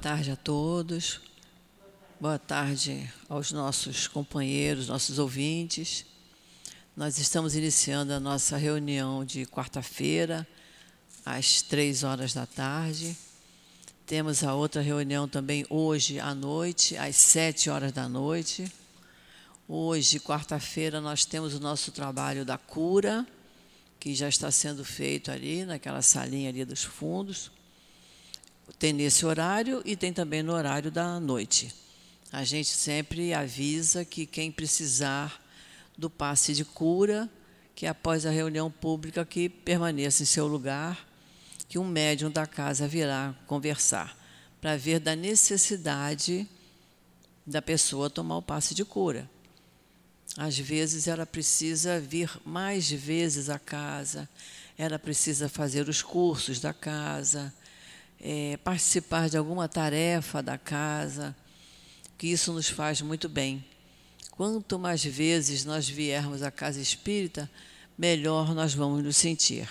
Boa tarde a todos. Boa tarde aos nossos companheiros, nossos ouvintes. Nós estamos iniciando a nossa reunião de quarta-feira, às três horas da tarde. Temos a outra reunião também hoje à noite, às sete horas da noite. Hoje, quarta-feira, nós temos o nosso trabalho da cura, que já está sendo feito ali, naquela salinha ali dos fundos tem nesse horário e tem também no horário da noite. A gente sempre avisa que quem precisar do passe de cura, que após a reunião pública que permaneça em seu lugar, que um médium da casa virá conversar para ver da necessidade da pessoa tomar o passe de cura. Às vezes ela precisa vir mais vezes à casa, ela precisa fazer os cursos da casa, é, participar de alguma tarefa da casa, que isso nos faz muito bem. Quanto mais vezes nós viermos à casa espírita, melhor nós vamos nos sentir.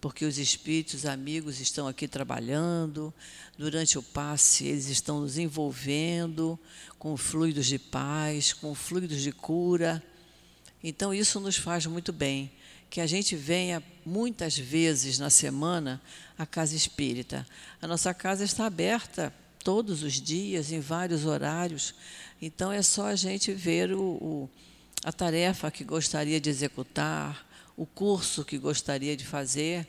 Porque os espíritos amigos estão aqui trabalhando, durante o passe eles estão nos envolvendo com fluidos de paz, com fluidos de cura. Então isso nos faz muito bem que a gente venha muitas vezes na semana à casa espírita. A nossa casa está aberta todos os dias, em vários horários, então é só a gente ver o, o, a tarefa que gostaria de executar, o curso que gostaria de fazer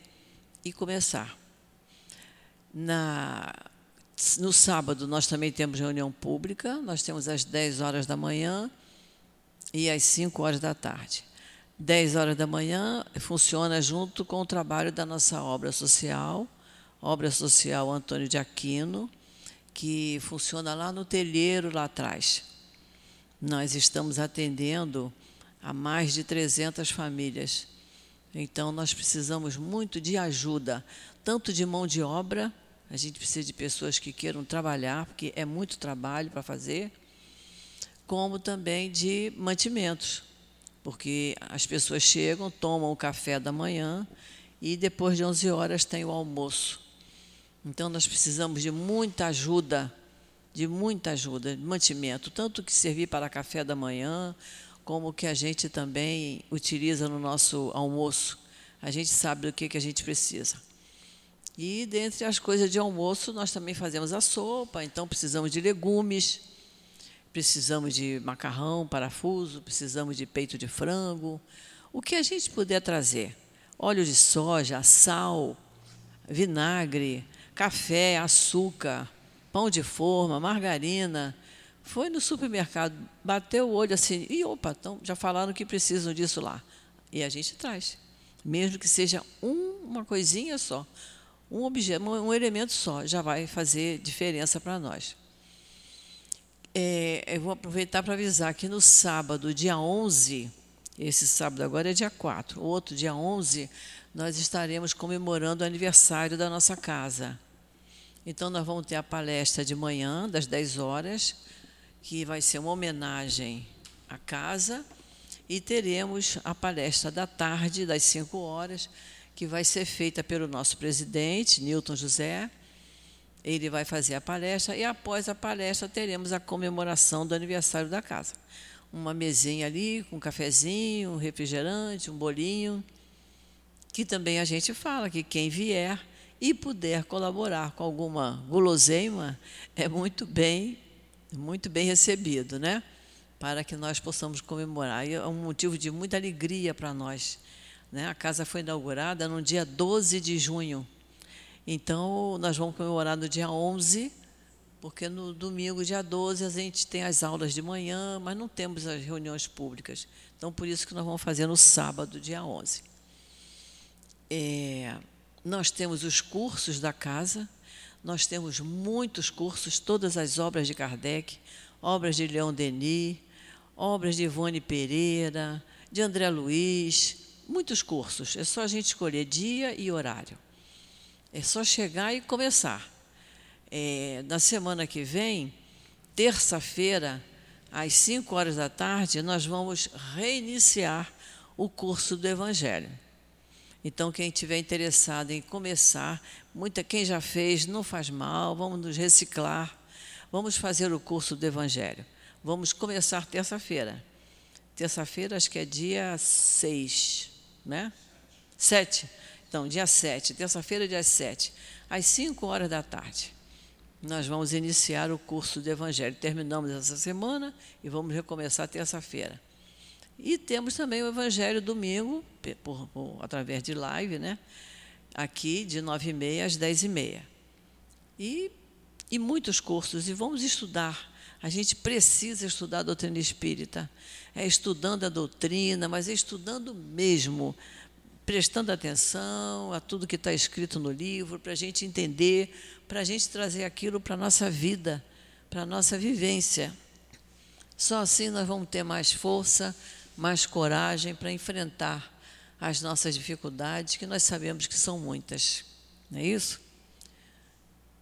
e começar. Na, no sábado, nós também temos reunião pública, nós temos às 10 horas da manhã e às 5 horas da tarde. 10 horas da manhã, funciona junto com o trabalho da nossa obra social, obra social Antônio de Aquino, que funciona lá no telheiro lá atrás. Nós estamos atendendo a mais de 300 famílias. Então, nós precisamos muito de ajuda, tanto de mão de obra, a gente precisa de pessoas que queiram trabalhar, porque é muito trabalho para fazer, como também de mantimentos porque as pessoas chegam, tomam o café da manhã e depois de 11 horas tem o almoço. Então nós precisamos de muita ajuda, de muita ajuda, de mantimento, tanto que servir para café da manhã, como que a gente também utiliza no nosso almoço. A gente sabe do que, que a gente precisa. E dentre as coisas de almoço, nós também fazemos a sopa, então precisamos de legumes precisamos de macarrão, parafuso, precisamos de peito de frango. O que a gente puder trazer? Óleo de soja, sal, vinagre, café, açúcar, pão de forma, margarina. Foi no supermercado, bateu o olho assim, e opa, então, já falaram que precisam disso lá. E a gente traz. Mesmo que seja um, uma coisinha só, um objeto, um elemento só, já vai fazer diferença para nós. É, eu vou aproveitar para avisar que no sábado, dia 11, esse sábado agora é dia 4, o outro dia 11, nós estaremos comemorando o aniversário da nossa casa. Então, nós vamos ter a palestra de manhã, das 10 horas, que vai ser uma homenagem à casa, e teremos a palestra da tarde, das 5 horas, que vai ser feita pelo nosso presidente, Newton José, ele vai fazer a palestra e após a palestra teremos a comemoração do aniversário da casa. Uma mesinha ali com um cafezinho, um refrigerante, um bolinho, que também a gente fala que quem vier e puder colaborar com alguma guloseima é muito bem, muito bem recebido, né? Para que nós possamos comemorar. E é um motivo de muita alegria para nós. Né? A casa foi inaugurada no dia 12 de junho então, nós vamos comemorar no dia 11, porque no domingo, dia 12, a gente tem as aulas de manhã, mas não temos as reuniões públicas. Então, por isso que nós vamos fazer no sábado, dia 11. É, nós temos os cursos da casa, nós temos muitos cursos, todas as obras de Kardec, obras de Leão Denis, obras de Ivone Pereira, de André Luiz, muitos cursos. É só a gente escolher dia e horário. É só chegar e começar. É, na semana que vem, terça-feira, às 5 horas da tarde, nós vamos reiniciar o curso do Evangelho. Então, quem tiver interessado em começar, muita quem já fez, não faz mal, vamos nos reciclar. Vamos fazer o curso do Evangelho. Vamos começar terça-feira. Terça-feira, acho que é dia 6, né? 7. Então, dia 7, terça-feira, dia 7, às 5 horas da tarde. Nós vamos iniciar o curso do Evangelho. Terminamos essa semana e vamos recomeçar terça-feira. E temos também o Evangelho domingo, por, por, através de live, né? aqui de 9h30 às 10h30. E, e muitos cursos, e vamos estudar. A gente precisa estudar a doutrina espírita. É estudando a doutrina, mas é estudando mesmo prestando atenção a tudo que está escrito no livro, para a gente entender, para a gente trazer aquilo para a nossa vida, para a nossa vivência. Só assim nós vamos ter mais força, mais coragem para enfrentar as nossas dificuldades, que nós sabemos que são muitas. Não é isso?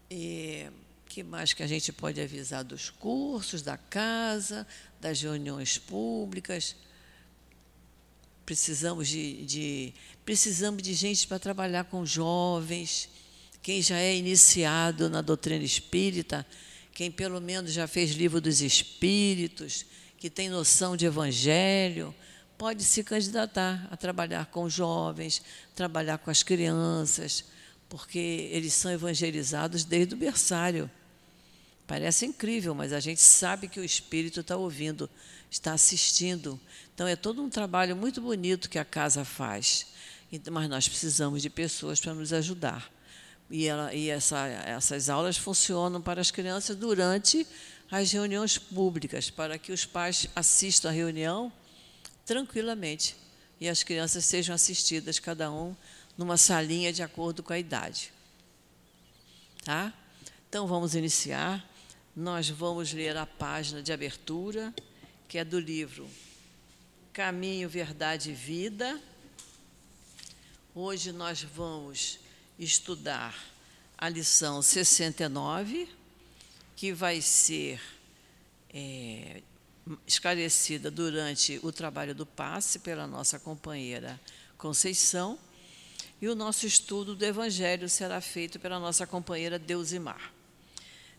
E que mais que a gente pode avisar dos cursos, da casa, das reuniões públicas? Precisamos de, de precisamos de gente para trabalhar com jovens, quem já é iniciado na doutrina espírita, quem pelo menos já fez livro dos espíritos, que tem noção de evangelho, pode se candidatar a trabalhar com jovens, trabalhar com as crianças, porque eles são evangelizados desde o berçário. Parece incrível, mas a gente sabe que o Espírito está ouvindo, está assistindo. Então é todo um trabalho muito bonito que a casa faz. Então, mas nós precisamos de pessoas para nos ajudar. E, ela, e essa, essas aulas funcionam para as crianças durante as reuniões públicas, para que os pais assistam a reunião tranquilamente e as crianças sejam assistidas, cada um numa salinha de acordo com a idade. Tá? Então vamos iniciar. Nós vamos ler a página de abertura, que é do livro Caminho, Verdade e Vida. Hoje nós vamos estudar a lição 69, que vai ser é, esclarecida durante o trabalho do passe pela nossa companheira Conceição, e o nosso estudo do Evangelho será feito pela nossa companheira Deusimar.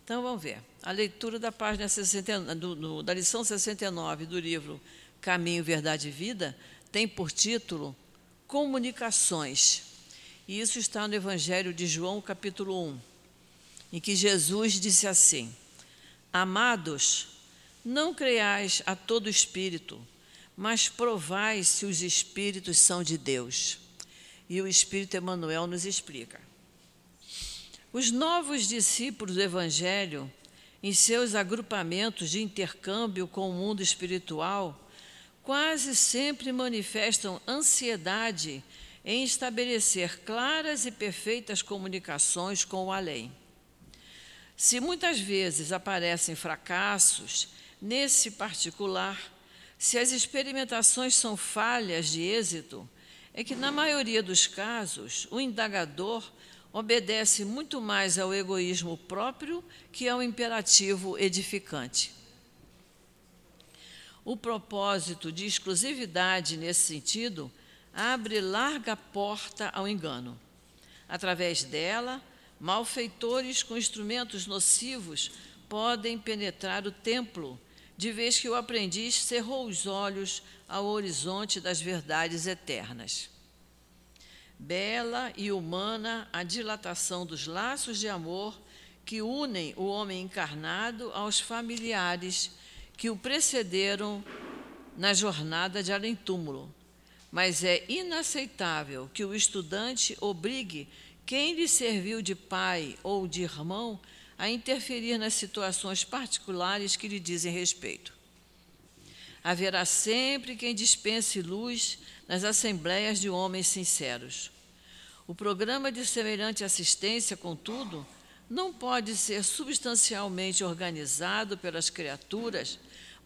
Então vamos ver. A leitura da página 60, do, do, da lição 69 do livro Caminho, Verdade e Vida tem por título Comunicações. E isso está no Evangelho de João, capítulo 1, em que Jesus disse assim: Amados, não creiais a todo espírito, mas provai se os espíritos são de Deus. E o Espírito Emmanuel nos explica. Os novos discípulos do Evangelho, em seus agrupamentos de intercâmbio com o mundo espiritual, quase sempre manifestam ansiedade em estabelecer claras e perfeitas comunicações com o além. Se muitas vezes aparecem fracassos, nesse particular, se as experimentações são falhas de êxito, é que, na maioria dos casos, o indagador obedece muito mais ao egoísmo próprio que ao imperativo edificante. O propósito de exclusividade nesse sentido abre larga porta ao engano. Através dela, malfeitores com instrumentos nocivos podem penetrar o templo, de vez que o aprendiz cerrou os olhos ao horizonte das verdades eternas bela e humana a dilatação dos laços de amor que unem o homem encarnado aos familiares que o precederam na jornada de além-túmulo. Mas é inaceitável que o estudante obrigue quem lhe serviu de pai ou de irmão a interferir nas situações particulares que lhe dizem respeito. Haverá sempre quem dispense luz nas assembleias de homens sinceros. O programa de semelhante assistência, contudo, não pode ser substancialmente organizado pelas criaturas,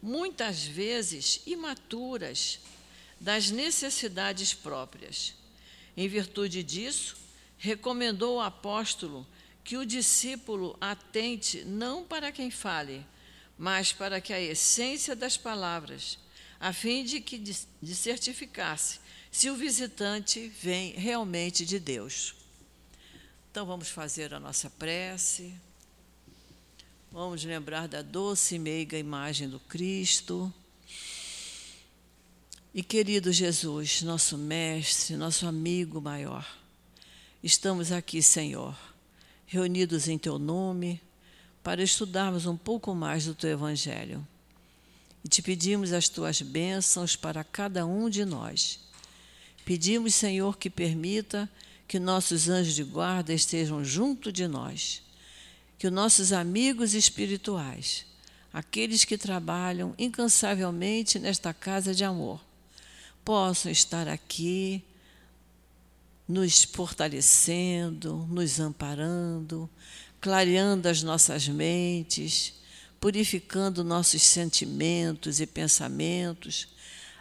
muitas vezes imaturas, das necessidades próprias. Em virtude disso, recomendou o apóstolo que o discípulo atente não para quem fale, mas para que a essência das palavras, a fim de que de certificar-se se o visitante vem realmente de Deus. Então vamos fazer a nossa prece. Vamos lembrar da doce e meiga imagem do Cristo. E querido Jesus, nosso mestre, nosso amigo maior, estamos aqui, Senhor, reunidos em teu nome para estudarmos um pouco mais do teu evangelho. E te pedimos as tuas bênçãos para cada um de nós. Pedimos, Senhor, que permita que nossos anjos de guarda estejam junto de nós, que os nossos amigos espirituais, aqueles que trabalham incansavelmente nesta casa de amor, possam estar aqui nos fortalecendo, nos amparando, clareando as nossas mentes, purificando nossos sentimentos e pensamentos,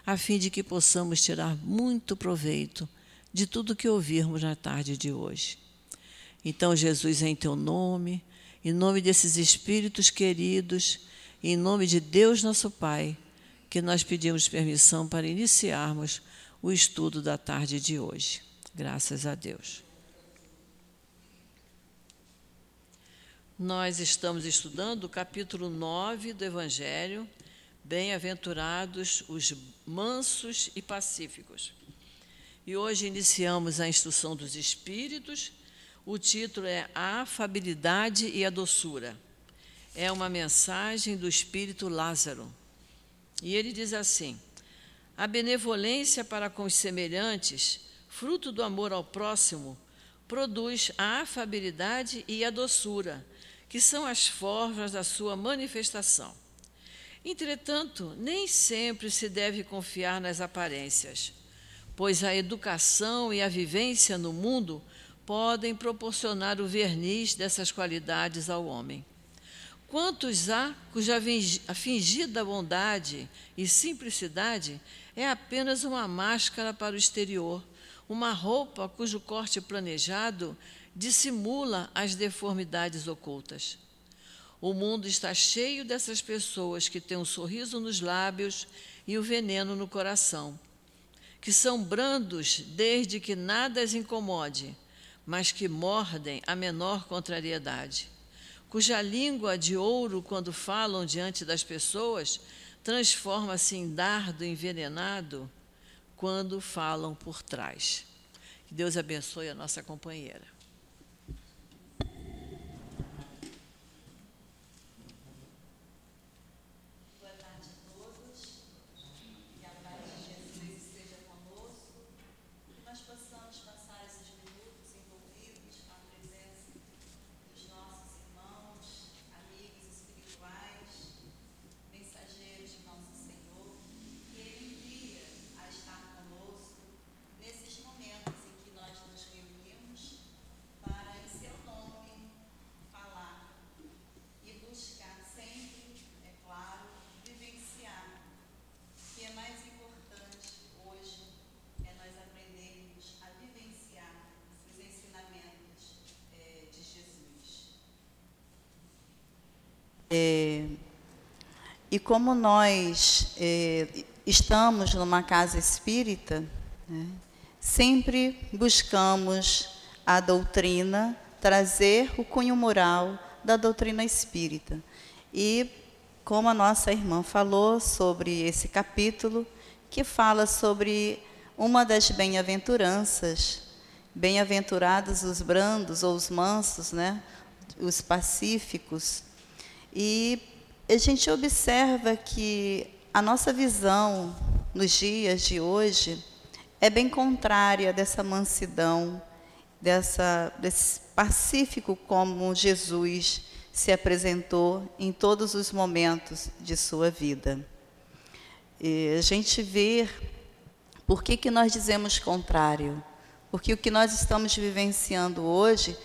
a fim de que possamos tirar muito proveito de tudo que ouvirmos na tarde de hoje. Então, Jesus, em teu nome, em nome desses espíritos queridos, em nome de Deus nosso Pai, que nós pedimos permissão para iniciarmos o estudo da tarde de hoje. Graças a Deus. Nós estamos estudando o capítulo 9 do Evangelho, Bem-aventurados os mansos e pacíficos. E hoje iniciamos a instrução dos espíritos. O título é A afabilidade e a doçura. É uma mensagem do espírito Lázaro. E ele diz assim: A benevolência para com os semelhantes, fruto do amor ao próximo, produz a afabilidade e a doçura, que são as formas da sua manifestação. Entretanto, nem sempre se deve confiar nas aparências, pois a educação e a vivência no mundo podem proporcionar o verniz dessas qualidades ao homem. Quantos há cuja fingida bondade e simplicidade é apenas uma máscara para o exterior, uma roupa cujo corte planejado dissimula as deformidades ocultas. O mundo está cheio dessas pessoas que têm um sorriso nos lábios e o veneno no coração, que são brandos desde que nada as incomode, mas que mordem a menor contrariedade cuja língua de ouro, quando falam diante das pessoas, transforma-se em dardo envenenado quando falam por trás. Que Deus abençoe a nossa companheira. É, e como nós é, estamos numa casa espírita, né, sempre buscamos a doutrina, trazer o cunho moral da doutrina espírita. E como a nossa irmã falou sobre esse capítulo, que fala sobre uma das bem-aventuranças, bem-aventurados os brandos ou os mansos, né? os pacíficos, e a gente observa que a nossa visão nos dias de hoje é bem contrária dessa mansidão, dessa, desse pacífico como Jesus se apresentou em todos os momentos de sua vida. E a gente vê por que, que nós dizemos contrário, porque o que nós estamos vivenciando hoje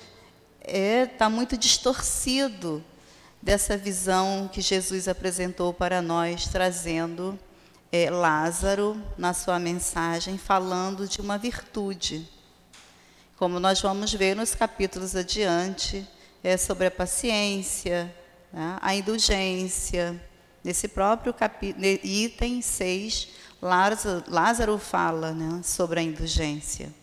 está é, tá muito distorcido dessa visão que Jesus apresentou para nós, trazendo é, Lázaro na sua mensagem, falando de uma virtude. Como nós vamos ver nos capítulos adiante, é sobre a paciência, né, a indulgência, nesse próprio item 6, Lázaro, Lázaro fala né, sobre a indulgência.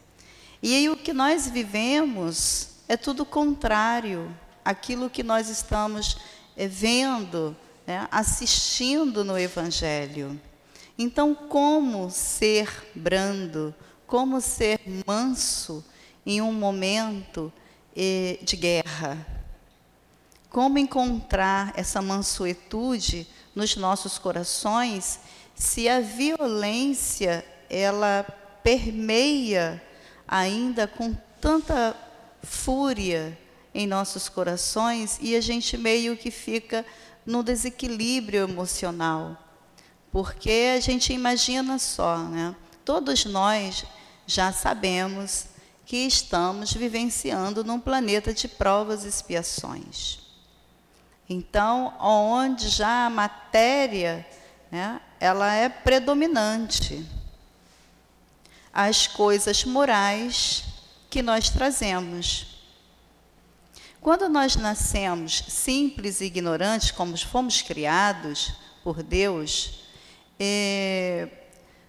E aí o que nós vivemos é tudo contrário àquilo que nós estamos é, vendo, né, assistindo no Evangelho. Então, como ser brando, como ser manso em um momento eh, de guerra? Como encontrar essa mansuetude nos nossos corações se a violência ela permeia ainda com tanta fúria em nossos corações e a gente meio que fica no desequilíbrio emocional. Porque a gente imagina só, né? Todos nós já sabemos que estamos vivenciando num planeta de provas e expiações. Então, onde já a matéria, né, ela é predominante. As coisas morais que nós trazemos. Quando nós nascemos simples e ignorantes, como fomos criados por Deus, é,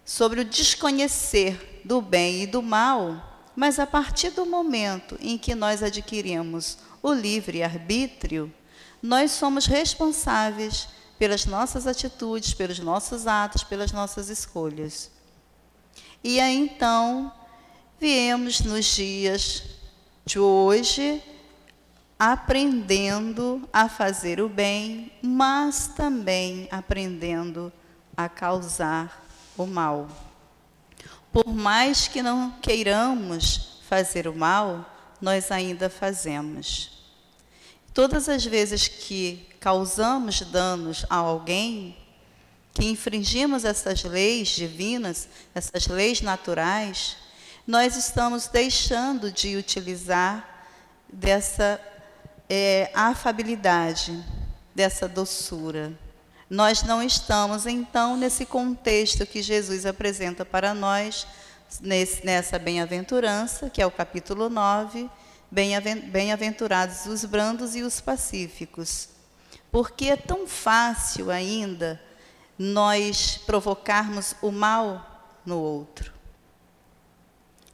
sobre o desconhecer do bem e do mal, mas a partir do momento em que nós adquirimos o livre arbítrio, nós somos responsáveis pelas nossas atitudes, pelos nossos atos, pelas nossas escolhas. E aí então, viemos nos dias de hoje aprendendo a fazer o bem, mas também aprendendo a causar o mal. Por mais que não queiramos fazer o mal, nós ainda fazemos. Todas as vezes que causamos danos a alguém, que infringimos essas leis divinas, essas leis naturais, nós estamos deixando de utilizar dessa é, afabilidade, dessa doçura. Nós não estamos, então, nesse contexto que Jesus apresenta para nós, nesse, nessa bem-aventurança, que é o capítulo 9, bem-aventurados os brandos e os pacíficos. Porque é tão fácil ainda nós provocarmos o mal no outro.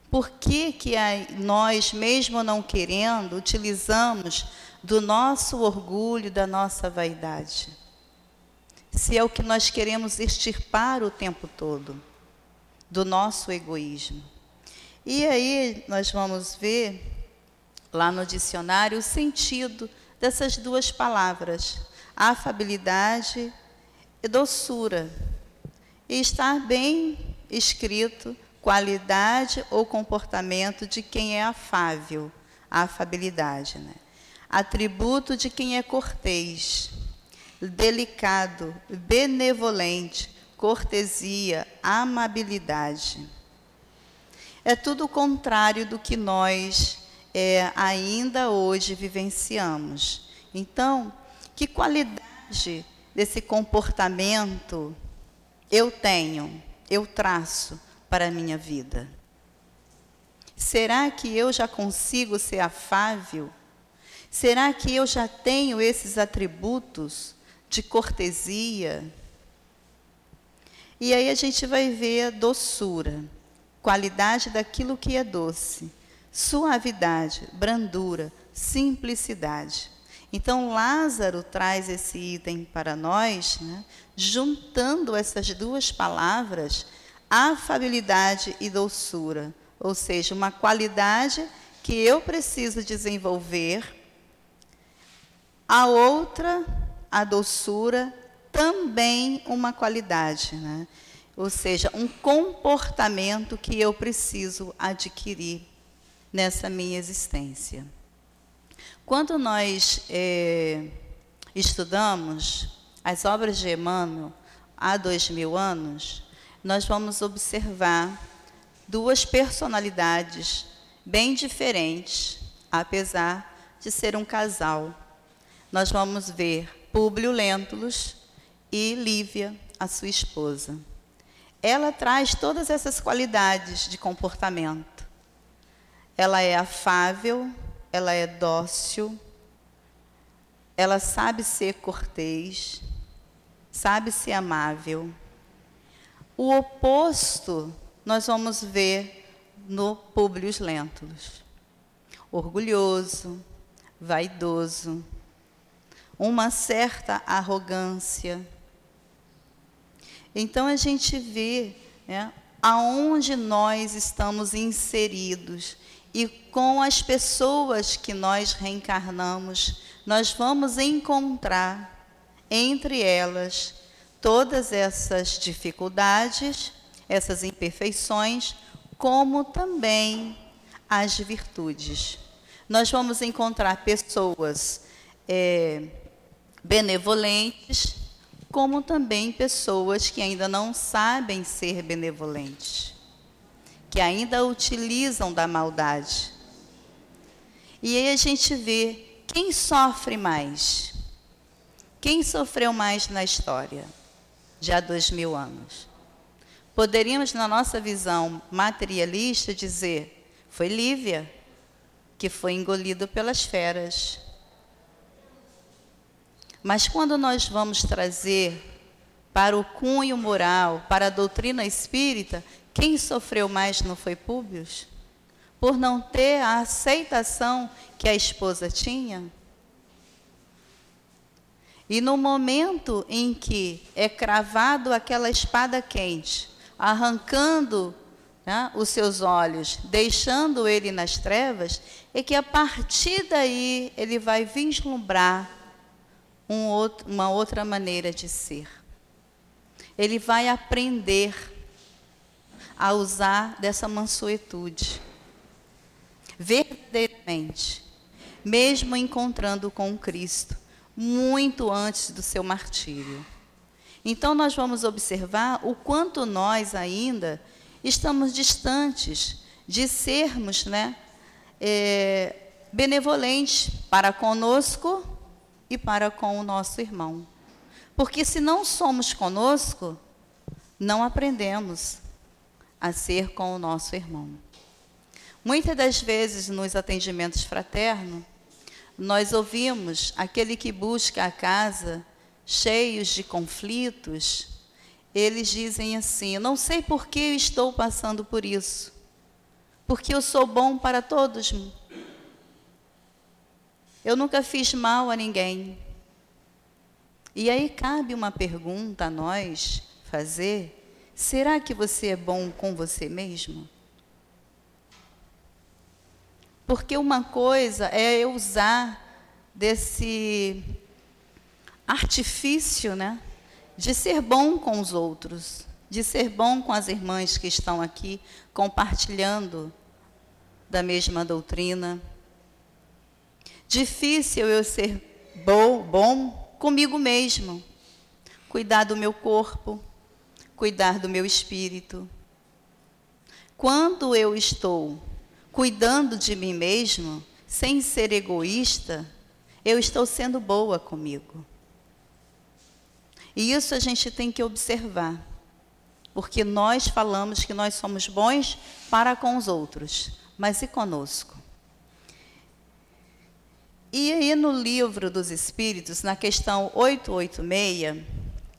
Por que, que nós, mesmo não querendo, utilizamos do nosso orgulho, da nossa vaidade? se é o que nós queremos extirpar o tempo todo do nosso egoísmo. E aí nós vamos ver lá no dicionário o sentido dessas duas palavras, afabilidade e doçura. E está bem escrito qualidade ou comportamento de quem é afável, a afabilidade, né? Atributo de quem é cortês delicado, benevolente, cortesia, amabilidade. É tudo o contrário do que nós é, ainda hoje vivenciamos. Então, que qualidade desse comportamento eu tenho, eu traço para a minha vida? Será que eu já consigo ser afável? Será que eu já tenho esses atributos de cortesia. E aí a gente vai ver doçura, qualidade daquilo que é doce, suavidade, brandura, simplicidade. Então Lázaro traz esse item para nós, né, juntando essas duas palavras, afabilidade e doçura, ou seja, uma qualidade que eu preciso desenvolver, a outra a doçura também uma qualidade, né? ou seja, um comportamento que eu preciso adquirir nessa minha existência. Quando nós é, estudamos as obras de Emmanuel há dois mil anos, nós vamos observar duas personalidades bem diferentes, apesar de ser um casal. Nós vamos ver Públio Lentulus e Lívia, a sua esposa. Ela traz todas essas qualidades de comportamento. Ela é afável, ela é dócil, ela sabe ser cortês, sabe-se amável. O oposto nós vamos ver no Públio Lentulus. Orgulhoso, vaidoso, uma certa arrogância. Então a gente vê né, aonde nós estamos inseridos e com as pessoas que nós reencarnamos, nós vamos encontrar entre elas todas essas dificuldades, essas imperfeições, como também as virtudes. Nós vamos encontrar pessoas é, benevolentes, como também pessoas que ainda não sabem ser benevolentes, que ainda utilizam da maldade. E aí a gente vê quem sofre mais. Quem sofreu mais na história de há dois mil anos? Poderíamos, na nossa visão materialista, dizer: foi Lívia, que foi engolido pelas feras. Mas quando nós vamos trazer para o cunho moral, para a doutrina espírita, quem sofreu mais não foi Públio? Por não ter a aceitação que a esposa tinha? E no momento em que é cravado aquela espada quente, arrancando né, os seus olhos, deixando ele nas trevas, é que a partir daí ele vai vislumbrar um outro, uma outra maneira de ser. Ele vai aprender a usar dessa mansuetude, verdadeiramente, mesmo encontrando com Cristo muito antes do seu martírio. Então, nós vamos observar o quanto nós ainda estamos distantes de sermos né, é, benevolentes para conosco e para com o nosso irmão. Porque se não somos conosco, não aprendemos a ser com o nosso irmão. Muitas das vezes nos atendimentos fraternos, nós ouvimos aquele que busca a casa cheios de conflitos, eles dizem assim: não sei por que eu estou passando por isso, porque eu sou bom para todos. Eu nunca fiz mal a ninguém. E aí cabe uma pergunta a nós fazer: será que você é bom com você mesmo? Porque uma coisa é eu usar desse artifício, né, de ser bom com os outros, de ser bom com as irmãs que estão aqui compartilhando da mesma doutrina. Difícil eu ser bom, bom comigo mesmo, cuidar do meu corpo, cuidar do meu espírito. Quando eu estou cuidando de mim mesmo, sem ser egoísta, eu estou sendo boa comigo. E isso a gente tem que observar, porque nós falamos que nós somos bons para com os outros, mas e conosco? E aí no livro dos Espíritos, na questão 886,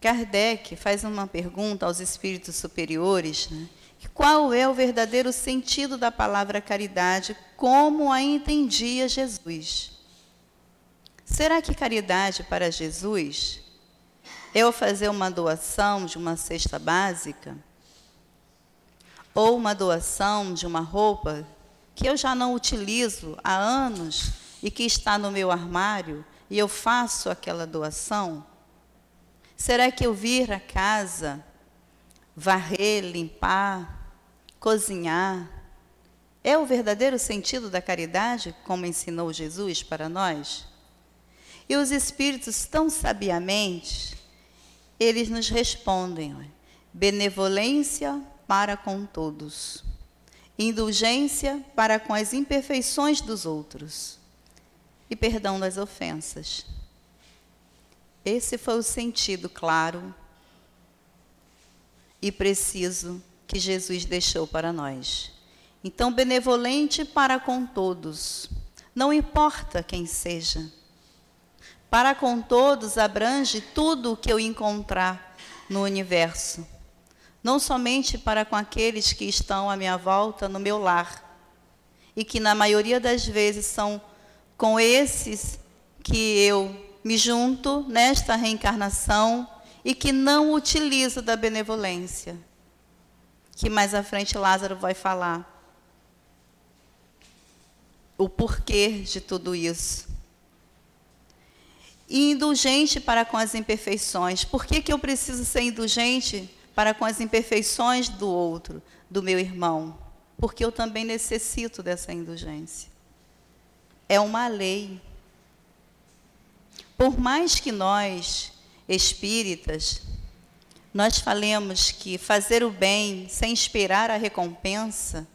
Kardec faz uma pergunta aos espíritos superiores, né? qual é o verdadeiro sentido da palavra caridade, como a entendia Jesus. Será que caridade para Jesus é eu fazer uma doação de uma cesta básica? Ou uma doação de uma roupa que eu já não utilizo há anos e que está no meu armário e eu faço aquela doação? Será que eu vir a casa varrer, limpar, cozinhar. É o verdadeiro sentido da caridade, como ensinou Jesus para nós? E os Espíritos, tão sabiamente, eles nos respondem: benevolência para com todos, indulgência para com as imperfeições dos outros e perdão das ofensas. Esse foi o sentido claro e preciso que Jesus deixou para nós. Então, benevolente para com todos, não importa quem seja. para com todos abrange tudo o que eu encontrar no universo, não somente para com aqueles que estão à minha volta no meu lar, e que na maioria das vezes são com esses que eu me junto nesta reencarnação e que não utilizo da benevolência, que mais à frente Lázaro vai falar o porquê de tudo isso. E indulgente para com as imperfeições. Por que, que eu preciso ser indulgente para com as imperfeições do outro, do meu irmão? Porque eu também necessito dessa indulgência. É uma lei. Por mais que nós, espíritas, nós falemos que fazer o bem sem esperar a recompensa,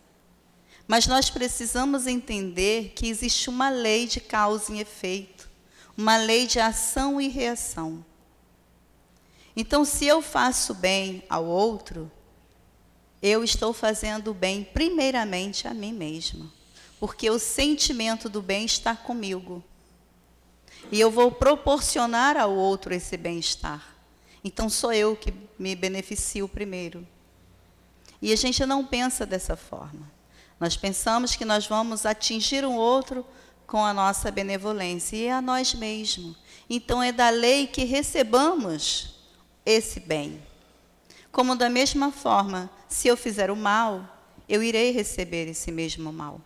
mas nós precisamos entender que existe uma lei de causa e efeito, uma lei de ação e reação. Então, se eu faço bem ao outro, eu estou fazendo bem primeiramente a mim mesma, porque o sentimento do bem está comigo. E eu vou proporcionar ao outro esse bem-estar. Então sou eu que me beneficio primeiro. E a gente não pensa dessa forma. Nós pensamos que nós vamos atingir um outro com a nossa benevolência e é a nós mesmos. Então é da lei que recebamos esse bem. Como da mesma forma, se eu fizer o mal, eu irei receber esse mesmo mal.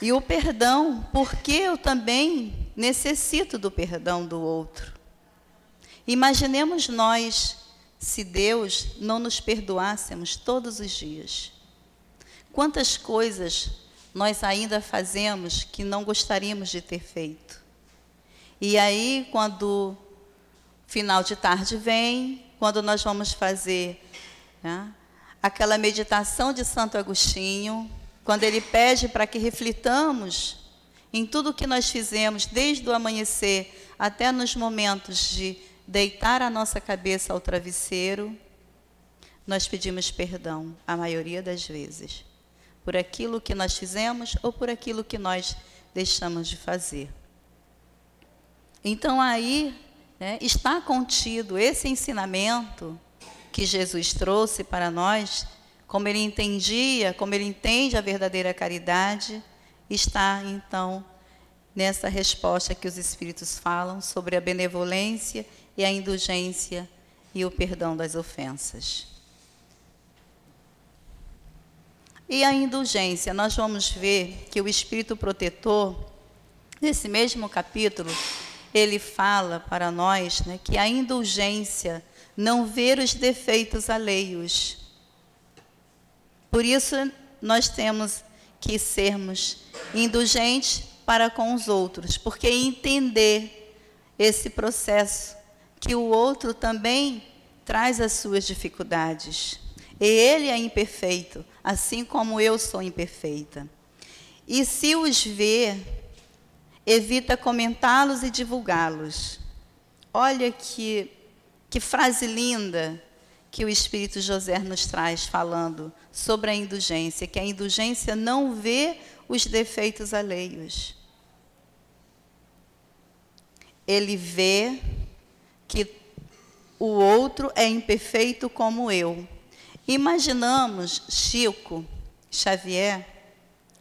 E o perdão, porque eu também necessito do perdão do outro. Imaginemos nós se Deus não nos perdoássemos todos os dias. Quantas coisas nós ainda fazemos que não gostaríamos de ter feito? E aí, quando final de tarde vem, quando nós vamos fazer né, aquela meditação de Santo Agostinho, quando ele pede para que reflitamos em tudo o que nós fizemos, desde o amanhecer até nos momentos de deitar a nossa cabeça ao travesseiro, nós pedimos perdão, a maioria das vezes por aquilo que nós fizemos ou por aquilo que nós deixamos de fazer. Então aí né, está contido esse ensinamento que Jesus trouxe para nós, como ele entendia, como ele entende a verdadeira caridade, está então nessa resposta que os Espíritos falam sobre a benevolência e a indulgência e o perdão das ofensas. E a indulgência, nós vamos ver que o Espírito Protetor, nesse mesmo capítulo, ele fala para nós né, que a indulgência não ver os defeitos alheios. Por isso, nós temos que sermos indulgentes para com os outros, porque entender esse processo, que o outro também traz as suas dificuldades. E ele é imperfeito, assim como eu sou imperfeita. E se os vê, evita comentá-los e divulgá-los. Olha que, que frase linda que o Espírito José nos traz falando sobre a indulgência, que a indulgência não vê os defeitos alheios. Ele vê que o outro é imperfeito como eu Imaginamos Chico Xavier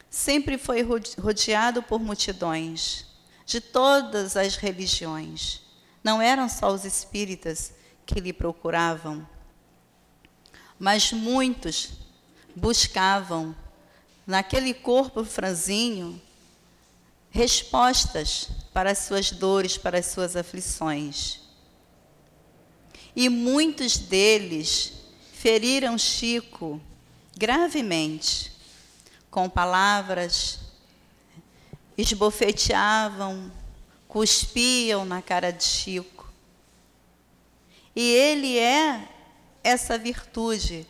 sempre foi rodeado por multidões de todas as religiões. Não eram só os espíritas que lhe procuravam, mas muitos buscavam naquele corpo franzinho respostas para as suas dores, para as suas aflições. E muitos deles feriram Chico gravemente, com palavras, esbofeteavam, cuspiam na cara de Chico. E ele é essa virtude,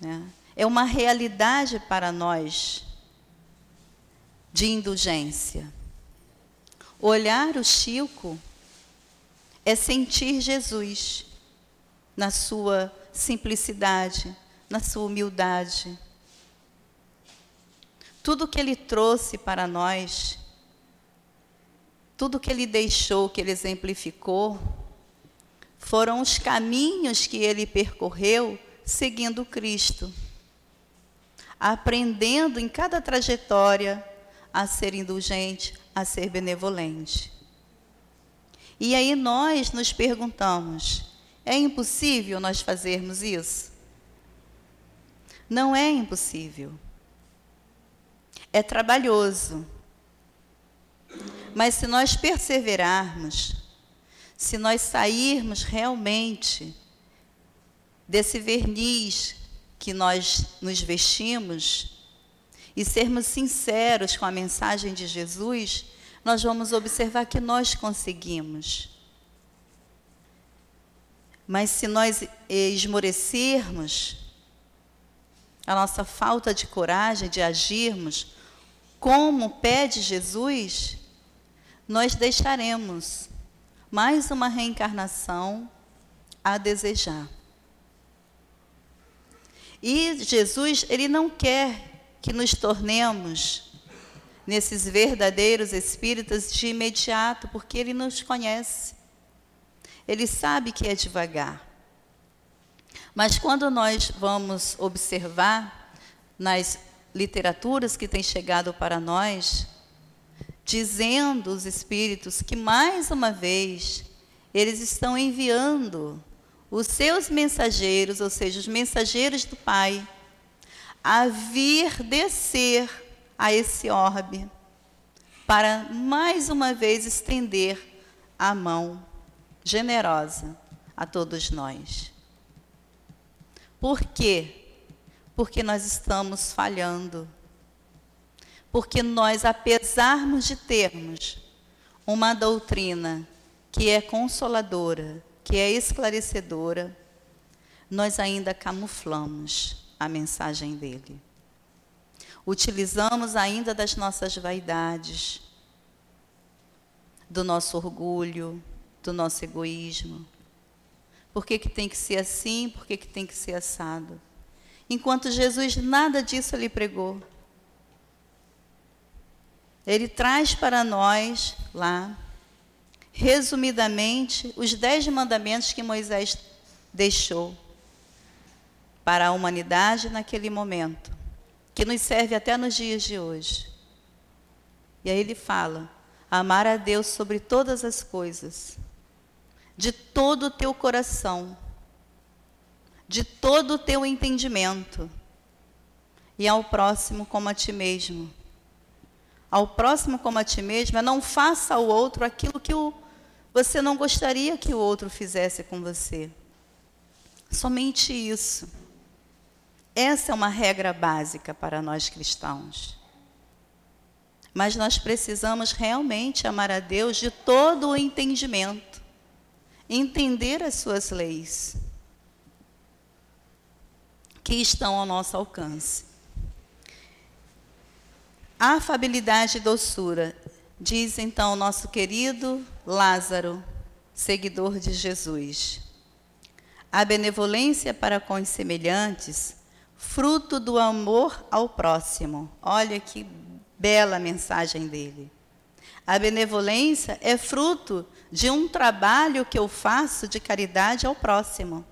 né? é uma realidade para nós de indulgência. Olhar o Chico é sentir Jesus na sua simplicidade, na sua humildade. Tudo que ele trouxe para nós tudo que ele deixou, que ele exemplificou, foram os caminhos que ele percorreu seguindo Cristo, aprendendo em cada trajetória a ser indulgente, a ser benevolente. E aí nós nos perguntamos: é impossível nós fazermos isso? Não é impossível. É trabalhoso. Mas se nós perseverarmos, se nós sairmos realmente desse verniz que nós nos vestimos e sermos sinceros com a mensagem de Jesus, nós vamos observar que nós conseguimos. Mas se nós esmorecermos, a nossa falta de coragem de agirmos como pede Jesus, nós deixaremos mais uma reencarnação a desejar. E Jesus, ele não quer que nos tornemos nesses verdadeiros espíritas de imediato, porque ele nos conhece. Ele sabe que é devagar. Mas quando nós vamos observar nas literaturas que têm chegado para nós, dizendo os espíritos que mais uma vez eles estão enviando os seus mensageiros, ou seja, os mensageiros do Pai, a vir descer a esse orbe para mais uma vez estender a mão generosa a todos nós. Por quê? Porque nós estamos falhando porque nós, apesarmos de termos uma doutrina que é consoladora, que é esclarecedora, nós ainda camuflamos a mensagem dele. Utilizamos ainda das nossas vaidades, do nosso orgulho, do nosso egoísmo. Por que, que tem que ser assim? Por que, que tem que ser assado? Enquanto Jesus nada disso lhe pregou. Ele traz para nós lá, resumidamente, os dez mandamentos que Moisés deixou para a humanidade naquele momento, que nos serve até nos dias de hoje. E aí ele fala: amar a Deus sobre todas as coisas, de todo o teu coração, de todo o teu entendimento, e ao próximo como a ti mesmo ao próximo como a ti mesmo, é não faça ao outro aquilo que o, você não gostaria que o outro fizesse com você. Somente isso. Essa é uma regra básica para nós cristãos. Mas nós precisamos realmente amar a Deus de todo o entendimento, entender as suas leis que estão ao nosso alcance. Afabilidade e doçura, diz então o nosso querido Lázaro, seguidor de Jesus. A benevolência para com os semelhantes, fruto do amor ao próximo. Olha que bela mensagem dele. A benevolência é fruto de um trabalho que eu faço de caridade ao próximo.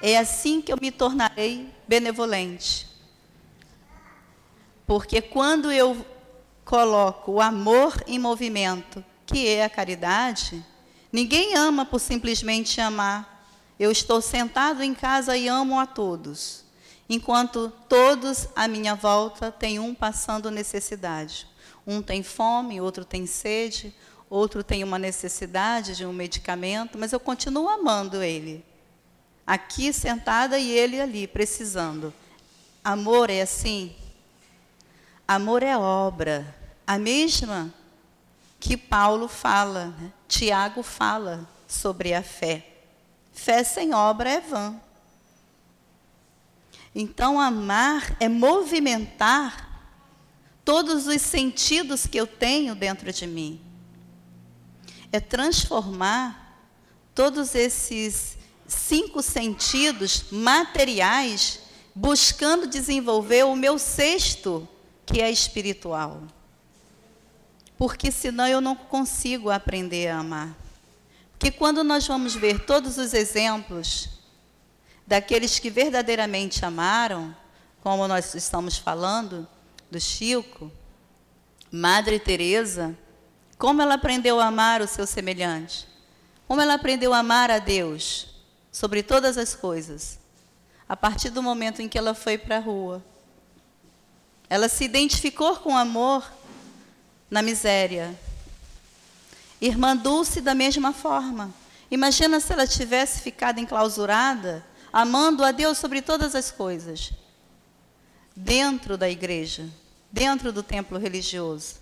É assim que eu me tornarei benevolente. Porque quando eu coloco o amor em movimento, que é a caridade, ninguém ama por simplesmente amar. Eu estou sentado em casa e amo a todos, enquanto todos à minha volta têm um passando necessidade. Um tem fome, outro tem sede, outro tem uma necessidade de um medicamento, mas eu continuo amando ele. Aqui sentada e ele ali, precisando. Amor é assim? Amor é obra, a mesma que Paulo fala, né? Tiago fala sobre a fé. Fé sem obra é vã. Então, amar é movimentar todos os sentidos que eu tenho dentro de mim. É transformar todos esses cinco sentidos materiais, buscando desenvolver o meu sexto que é espiritual. porque senão eu não consigo aprender a amar. Porque quando nós vamos ver todos os exemplos daqueles que verdadeiramente amaram, como nós estamos falando, do Chico, Madre Teresa, como ela aprendeu a amar o seu semelhante? Como ela aprendeu a amar a Deus sobre todas as coisas? A partir do momento em que ela foi para a rua. Ela se identificou com amor na miséria. Irmã Dulce, da mesma forma. Imagina se ela tivesse ficado enclausurada, amando a Deus sobre todas as coisas, dentro da igreja, dentro do templo religioso.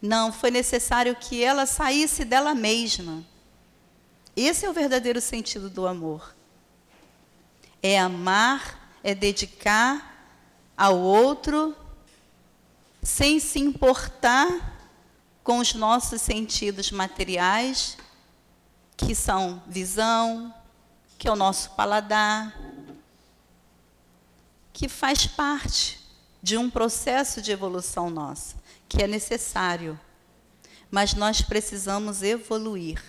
Não, foi necessário que ela saísse dela mesma. Esse é o verdadeiro sentido do amor. É amar, é dedicar ao outro, sem se importar com os nossos sentidos materiais, que são visão, que é o nosso paladar, que faz parte de um processo de evolução nossa, que é necessário. Mas nós precisamos evoluir.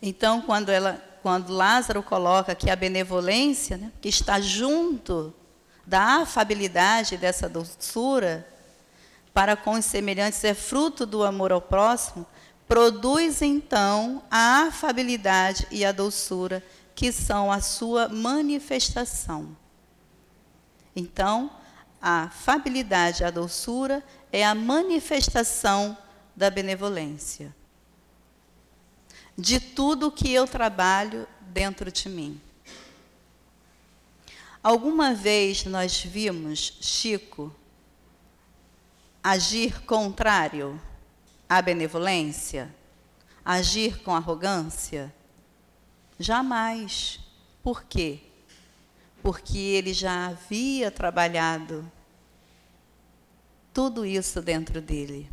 Então, quando, ela, quando Lázaro coloca que a benevolência, né, que está junto da afabilidade, dessa doçura, para com os semelhantes é fruto do amor ao próximo, produz então a afabilidade e a doçura, que são a sua manifestação. Então, a afabilidade a doçura é a manifestação da benevolência. De tudo que eu trabalho dentro de mim. Alguma vez nós vimos Chico agir contrário à benevolência? Agir com arrogância? Jamais. Por quê? Porque ele já havia trabalhado tudo isso dentro dele.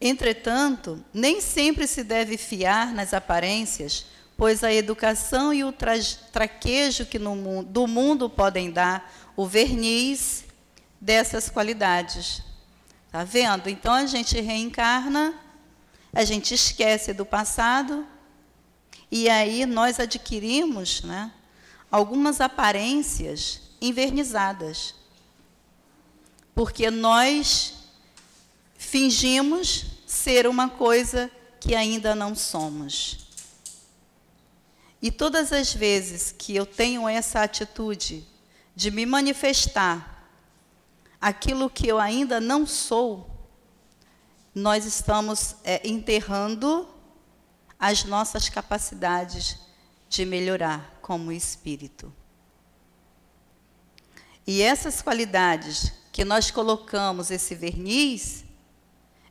Entretanto, nem sempre se deve fiar nas aparências, pois a educação e o traquejo que do mundo podem dar o verniz dessas qualidades. Tá vendo? Então a gente reencarna, a gente esquece do passado e aí nós adquirimos, né, algumas aparências envernizadas. Porque nós fingimos ser uma coisa que ainda não somos. E todas as vezes que eu tenho essa atitude de me manifestar aquilo que eu ainda não sou, nós estamos é, enterrando as nossas capacidades de melhorar como espírito. E essas qualidades que nós colocamos esse verniz,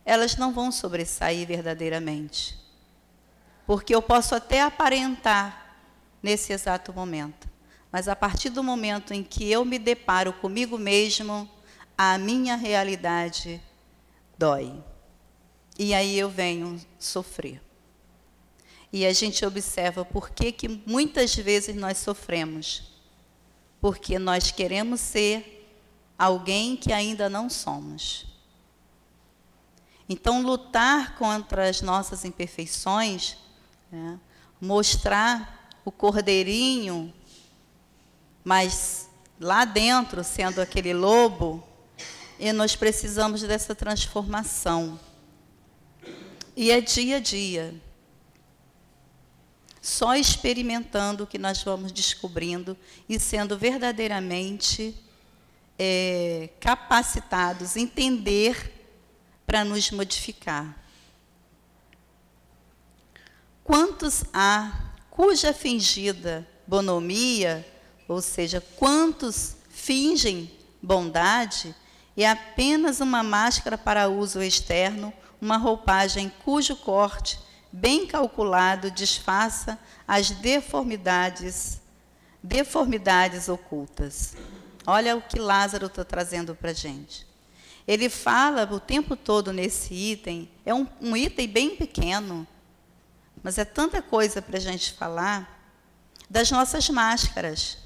elas não vão sobressair verdadeiramente. Porque eu posso até aparentar nesse exato momento. Mas a partir do momento em que eu me deparo comigo mesmo, a minha realidade dói. E aí eu venho sofrer. E a gente observa por que, que muitas vezes nós sofremos. Porque nós queremos ser alguém que ainda não somos. Então, lutar contra as nossas imperfeições, né, mostrar o cordeirinho mas lá dentro, sendo aquele lobo, e nós precisamos dessa transformação. E é dia a dia. Só experimentando que nós vamos descobrindo e sendo verdadeiramente é, capacitados, entender para nos modificar. Quantos há cuja fingida bonomia ou seja, quantos fingem bondade é apenas uma máscara para uso externo, uma roupagem cujo corte, bem calculado, disfarça as deformidades, deformidades ocultas. Olha o que Lázaro está trazendo para a gente. Ele fala o tempo todo nesse item, é um, um item bem pequeno, mas é tanta coisa para a gente falar das nossas máscaras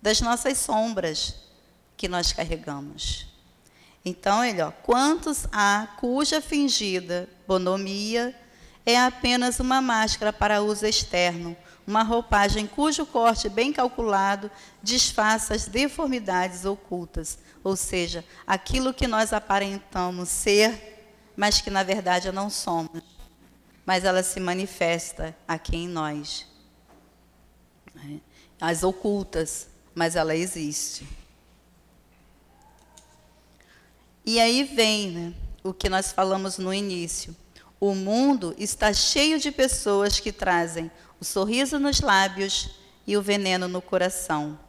das nossas sombras que nós carregamos. Então, ele, ó, quantos há cuja fingida bonomia é apenas uma máscara para uso externo, uma roupagem cujo corte bem calculado disfarça as deformidades ocultas, ou seja, aquilo que nós aparentamos ser, mas que na verdade não somos. Mas ela se manifesta aqui em nós. As ocultas, mas ela existe. E aí vem né, o que nós falamos no início. O mundo está cheio de pessoas que trazem o sorriso nos lábios e o veneno no coração,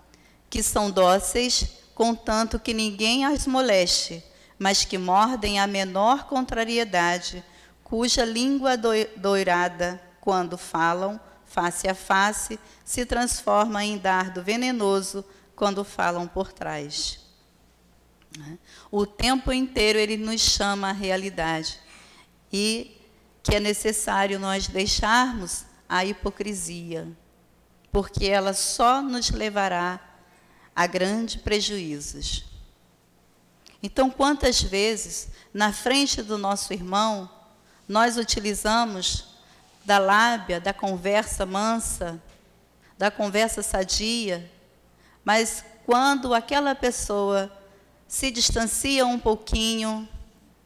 que são dóceis, contanto que ninguém as moleste, mas que mordem a menor contrariedade, cuja língua doirada, quando falam, face a face, se transforma em dardo venenoso quando falam por trás. Né? O tempo inteiro ele nos chama à realidade e que é necessário nós deixarmos a hipocrisia, porque ela só nos levará a grandes prejuízos. Então, quantas vezes, na frente do nosso irmão, nós utilizamos da lábia, da conversa mansa, da conversa sadia, mas quando aquela pessoa se distancia um pouquinho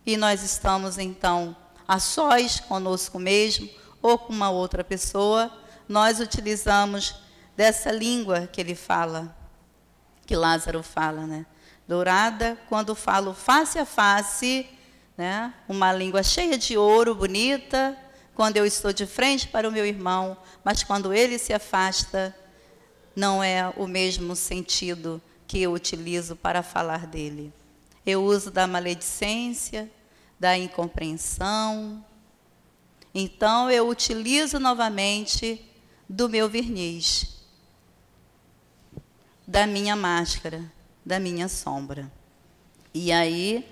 e nós estamos então a sós conosco mesmo ou com uma outra pessoa, nós utilizamos dessa língua que ele fala, que Lázaro fala, né? Dourada, quando falo face a face, né? Uma língua cheia de ouro, bonita, quando eu estou de frente para o meu irmão, mas quando ele se afasta, não é o mesmo sentido que eu utilizo para falar dele. Eu uso da maledicência, da incompreensão. Então eu utilizo novamente do meu verniz, da minha máscara, da minha sombra. E aí,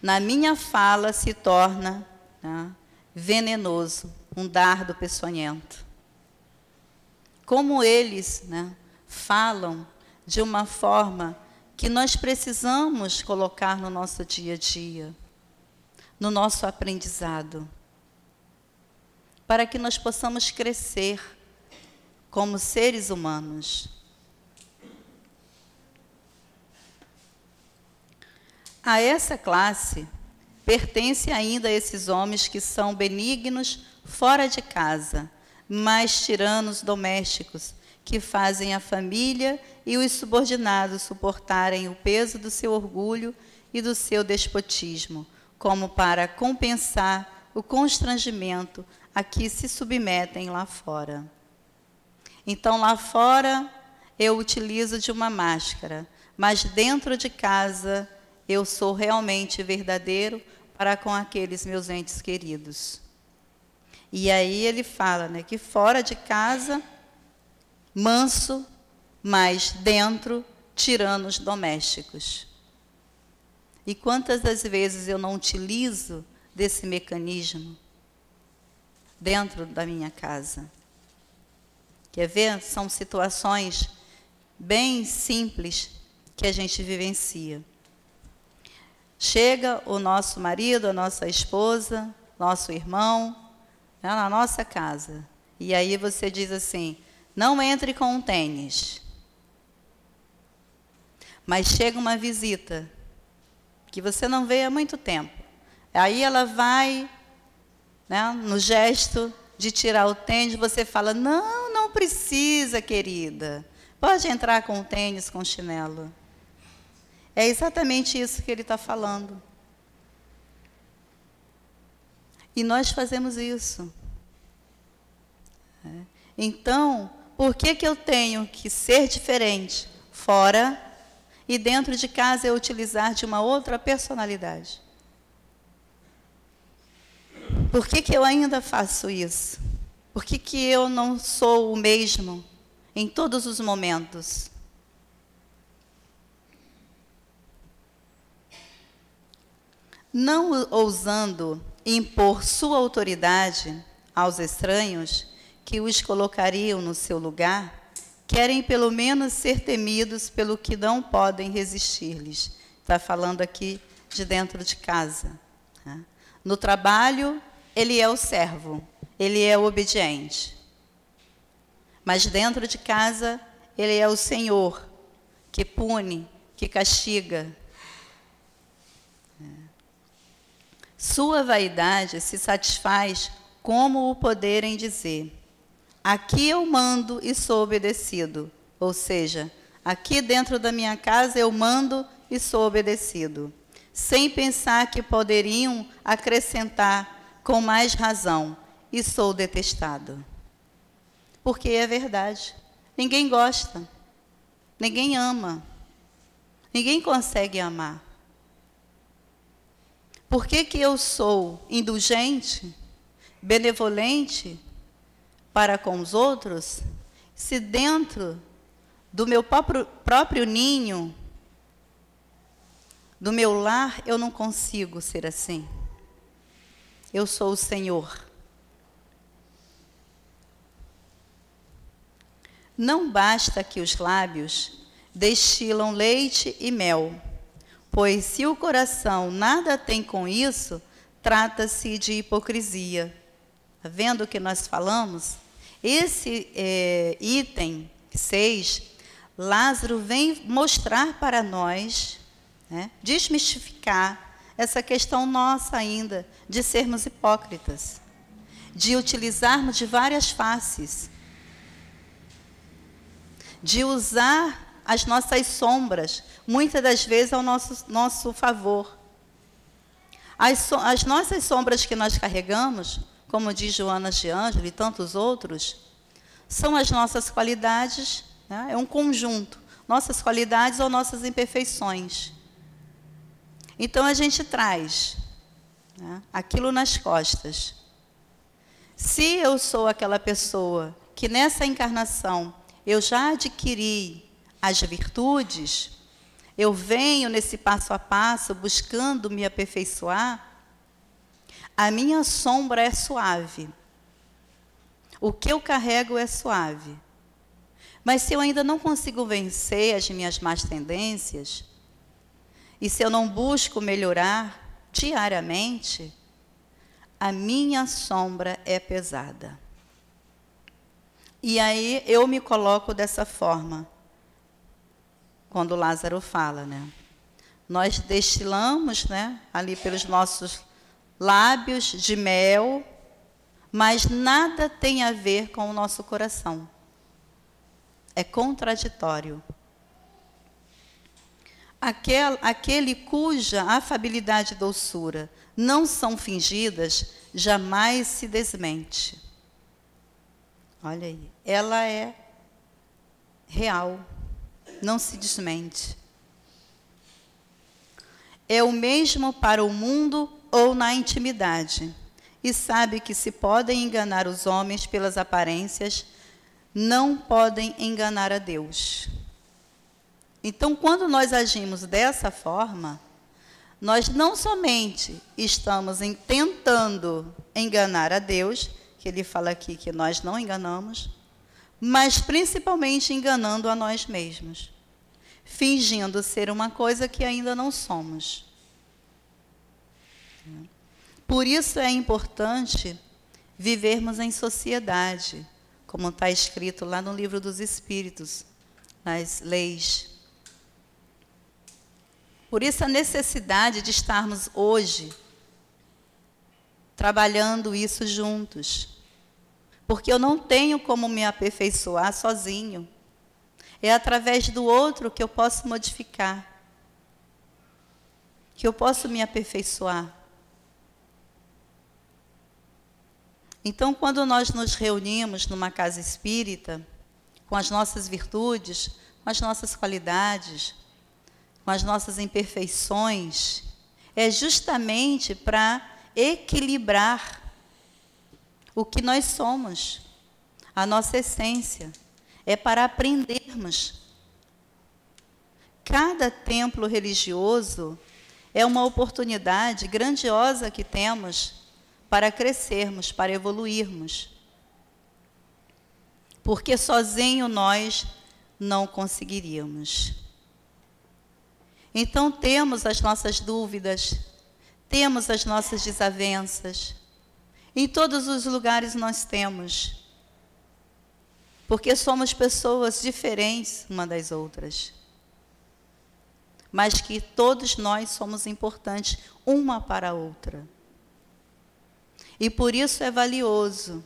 na minha fala se torna né, venenoso, um dardo peçonhento. Como eles né, falam de uma forma que nós precisamos colocar no nosso dia a dia, no nosso aprendizado, para que nós possamos crescer como seres humanos. A essa classe pertence ainda esses homens que são benignos fora de casa, mas tiranos domésticos, que fazem a família e os subordinados suportarem o peso do seu orgulho e do seu despotismo, como para compensar o constrangimento a que se submetem lá fora. Então, lá fora, eu utilizo de uma máscara, mas dentro de casa, eu sou realmente verdadeiro para com aqueles meus entes queridos. E aí ele fala né, que fora de casa manso, mas dentro, tiranos domésticos. E quantas das vezes eu não utilizo desse mecanismo dentro da minha casa? Quer ver? São situações bem simples que a gente vivencia. Chega o nosso marido, a nossa esposa, nosso irmão, né, na nossa casa. E aí você diz assim: não entre com um tênis. Mas chega uma visita que você não vê há muito tempo. Aí ela vai, né, no gesto de tirar o tênis, você fala: Não, não precisa, querida. Pode entrar com o tênis, com o chinelo. É exatamente isso que ele está falando. E nós fazemos isso. É. Então, por que, que eu tenho que ser diferente fora e dentro de casa eu utilizar de uma outra personalidade? Por que, que eu ainda faço isso? Por que, que eu não sou o mesmo em todos os momentos? Não ousando impor sua autoridade aos estranhos, que os colocariam no seu lugar, querem pelo menos ser temidos pelo que não podem resistir-lhes. Está falando aqui de dentro de casa. Né? No trabalho, ele é o servo, ele é o obediente. Mas dentro de casa, ele é o Senhor que pune, que castiga. É. Sua vaidade se satisfaz como o poderem dizer: Aqui eu mando e sou obedecido. Ou seja, aqui dentro da minha casa eu mando e sou obedecido. Sem pensar que poderiam acrescentar com mais razão: E sou detestado. Porque é verdade. Ninguém gosta. Ninguém ama. Ninguém consegue amar. Por que, que eu sou indulgente, benevolente para com os outros, se dentro do meu próprio, próprio ninho, do meu lar, eu não consigo ser assim? Eu sou o Senhor. Não basta que os lábios destilam leite e mel, pois se o coração nada tem com isso, trata-se de hipocrisia. Está vendo o que nós falamos? Esse é, item 6, Lázaro vem mostrar para nós, né, desmistificar essa questão nossa ainda de sermos hipócritas, de utilizarmos de várias faces de usar as nossas sombras, muitas das vezes ao nosso, nosso favor. As, so, as nossas sombras que nós carregamos, como diz Joana de Ângelo e tantos outros, são as nossas qualidades, né? é um conjunto, nossas qualidades ou nossas imperfeições. Então a gente traz né, aquilo nas costas. Se eu sou aquela pessoa que nessa encarnação eu já adquiri as virtudes, eu venho nesse passo a passo buscando me aperfeiçoar, a minha sombra é suave. O que eu carrego é suave. Mas se eu ainda não consigo vencer as minhas más tendências, e se eu não busco melhorar diariamente, a minha sombra é pesada. E aí eu me coloco dessa forma, quando Lázaro fala, né? Nós destilamos, né, ali pelos nossos lábios de mel, mas nada tem a ver com o nosso coração. É contraditório. Aquele, aquele cuja afabilidade e doçura não são fingidas, jamais se desmente. Olha aí, ela é real, não se desmente. É o mesmo para o mundo ou na intimidade, e sabe que se podem enganar os homens pelas aparências, não podem enganar a Deus. Então, quando nós agimos dessa forma, nós não somente estamos tentando enganar a Deus, que ele fala aqui que nós não enganamos, mas principalmente enganando a nós mesmos, fingindo ser uma coisa que ainda não somos. Por isso é importante vivermos em sociedade, como está escrito lá no livro dos Espíritos, nas leis. Por isso a necessidade de estarmos hoje trabalhando isso juntos. Porque eu não tenho como me aperfeiçoar sozinho. É através do outro que eu posso modificar, que eu posso me aperfeiçoar. Então, quando nós nos reunimos numa casa espírita, com as nossas virtudes, com as nossas qualidades, com as nossas imperfeições, é justamente para equilibrar o que nós somos, a nossa essência. É para aprendermos. Cada templo religioso é uma oportunidade grandiosa que temos para crescermos, para evoluirmos. Porque sozinho nós não conseguiríamos. Então temos as nossas dúvidas, temos as nossas desavenças. Em todos os lugares nós temos. Porque somos pessoas diferentes uma das outras. Mas que todos nós somos importantes uma para a outra. E por isso é valioso,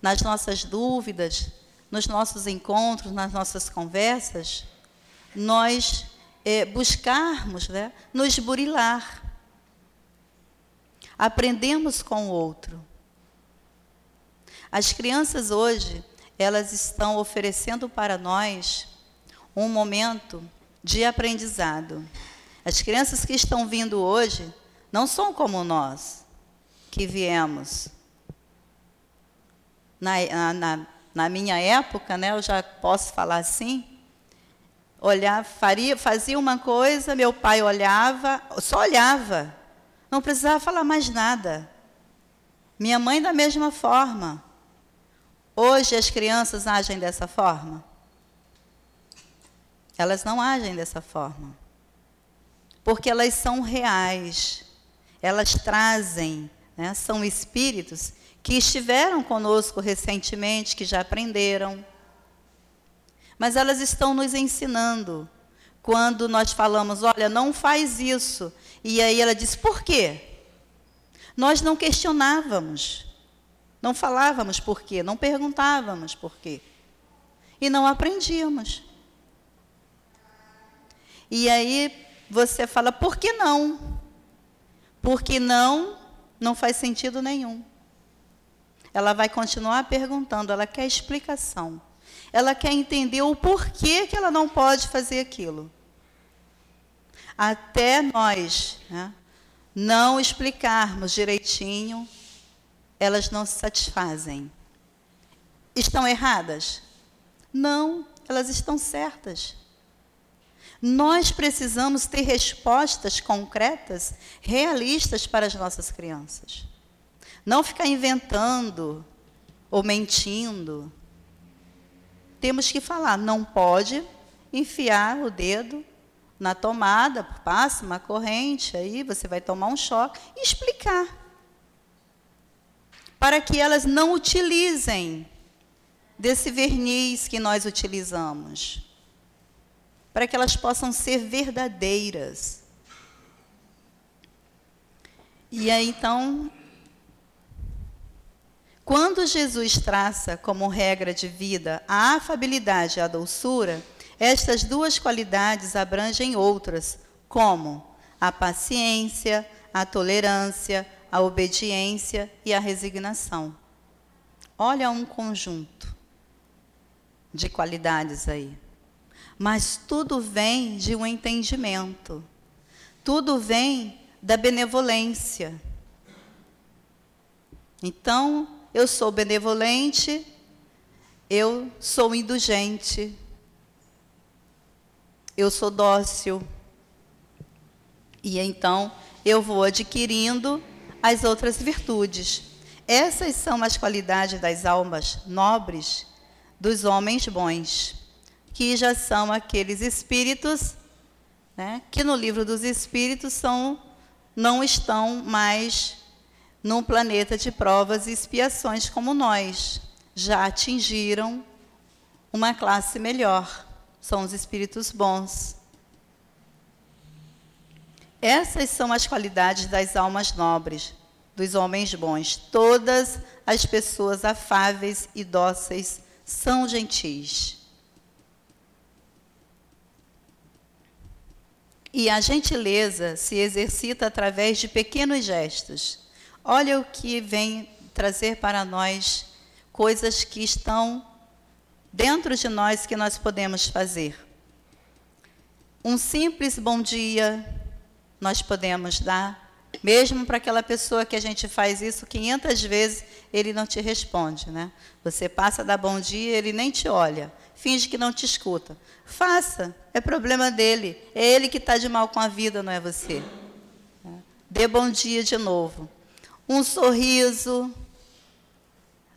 nas nossas dúvidas, nos nossos encontros, nas nossas conversas, nós é, buscarmos né, nos burilar. Aprendemos com o outro. As crianças hoje, elas estão oferecendo para nós um momento de aprendizado. As crianças que estão vindo hoje não são como nós, que viemos. Na, na, na minha época, né, eu já posso falar assim, olhar, faria, fazia uma coisa, meu pai olhava, só olhava, não precisava falar mais nada. Minha mãe da mesma forma. Hoje as crianças agem dessa forma? Elas não agem dessa forma. Porque elas são reais. Elas trazem, né, são espíritos que estiveram conosco recentemente, que já aprenderam. Mas elas estão nos ensinando. Quando nós falamos, olha, não faz isso. E aí ela diz, por quê? Nós não questionávamos. Não falávamos por quê, não perguntávamos por quê. E não aprendíamos. E aí você fala, por que não? Porque não, não faz sentido nenhum. Ela vai continuar perguntando, ela quer explicação. Ela quer entender o porquê que ela não pode fazer aquilo. Até nós né, não explicarmos direitinho, elas não se satisfazem. Estão erradas? Não, elas estão certas. Nós precisamos ter respostas concretas, realistas para as nossas crianças. Não ficar inventando ou mentindo. Temos que falar, não pode enfiar o dedo na tomada, passa uma corrente, aí você vai tomar um choque, e explicar para que elas não utilizem desse verniz que nós utilizamos, para que elas possam ser verdadeiras. E aí então, quando Jesus traça como regra de vida a afabilidade e a doçura, estas duas qualidades abrangem outras, como a paciência, a tolerância, a obediência e a resignação. Olha um conjunto de qualidades aí. Mas tudo vem de um entendimento. Tudo vem da benevolência. Então, eu sou benevolente, eu sou indulgente, eu sou dócil. E então eu vou adquirindo as outras virtudes. Essas são as qualidades das almas nobres dos homens bons, que já são aqueles espíritos né, que no livro dos espíritos são, não estão mais num planeta de provas e expiações como nós. Já atingiram uma classe melhor. São os espíritos bons. Essas são as qualidades das almas nobres, dos homens bons. Todas as pessoas afáveis e dóceis são gentis. E a gentileza se exercita através de pequenos gestos. Olha o que vem trazer para nós coisas que estão dentro de nós que nós podemos fazer. Um simples bom dia, nós podemos dar, mesmo para aquela pessoa que a gente faz isso 500 vezes, ele não te responde, né? Você passa da bom dia, ele nem te olha, finge que não te escuta. Faça, é problema dele. É ele que está de mal com a vida, não é você. Dê bom dia de novo. Um sorriso.